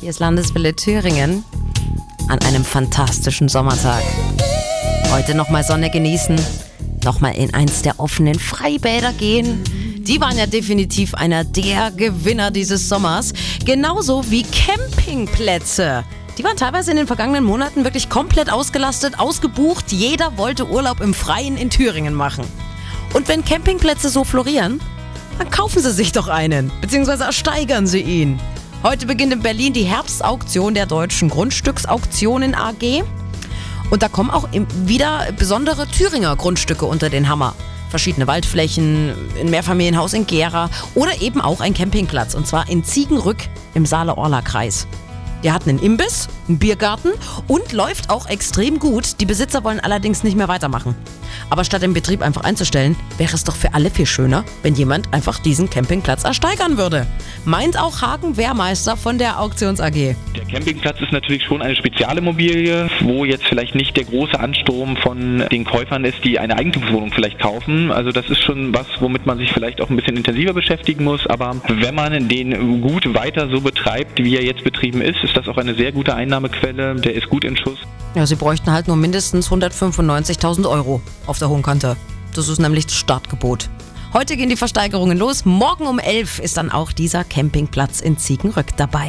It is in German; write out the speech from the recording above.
Hier ist Landeswille Thüringen an einem fantastischen Sommertag. Heute nochmal Sonne genießen, nochmal in eins der offenen Freibäder gehen. Die waren ja definitiv einer der Gewinner dieses Sommers. Genauso wie Campingplätze. Die waren teilweise in den vergangenen Monaten wirklich komplett ausgelastet, ausgebucht. Jeder wollte Urlaub im Freien in Thüringen machen. Und wenn Campingplätze so florieren, dann kaufen Sie sich doch einen, beziehungsweise ersteigern Sie ihn. Heute beginnt in Berlin die Herbstauktion der Deutschen Grundstücksauktionen AG. Und da kommen auch wieder besondere Thüringer Grundstücke unter den Hammer. Verschiedene Waldflächen, ein Mehrfamilienhaus in Gera oder eben auch ein Campingplatz. Und zwar in Ziegenrück im Saale-Orla-Kreis. Der hat einen Imbiss, einen Biergarten und läuft auch extrem gut. Die Besitzer wollen allerdings nicht mehr weitermachen. Aber statt den Betrieb einfach einzustellen, wäre es doch für alle viel schöner, wenn jemand einfach diesen Campingplatz ersteigern würde. Meint auch Hagen Wehrmeister von der Auktions AG. Der Campingplatz ist natürlich schon eine Spezialimmobilie, wo jetzt vielleicht nicht der große Ansturm von den Käufern ist, die eine Eigentumswohnung vielleicht kaufen. Also das ist schon was, womit man sich vielleicht auch ein bisschen intensiver beschäftigen muss. Aber wenn man den gut weiter so betreibt, wie er jetzt betrieben ist, ist das auch eine sehr gute Einnahmequelle. Der ist gut in Schuss. Ja, sie bräuchten halt nur mindestens 195.000 Euro auf der hohen Kante. Das ist nämlich das Startgebot. Heute gehen die Versteigerungen los. Morgen um 11 ist dann auch dieser Campingplatz in Ziegenrück dabei.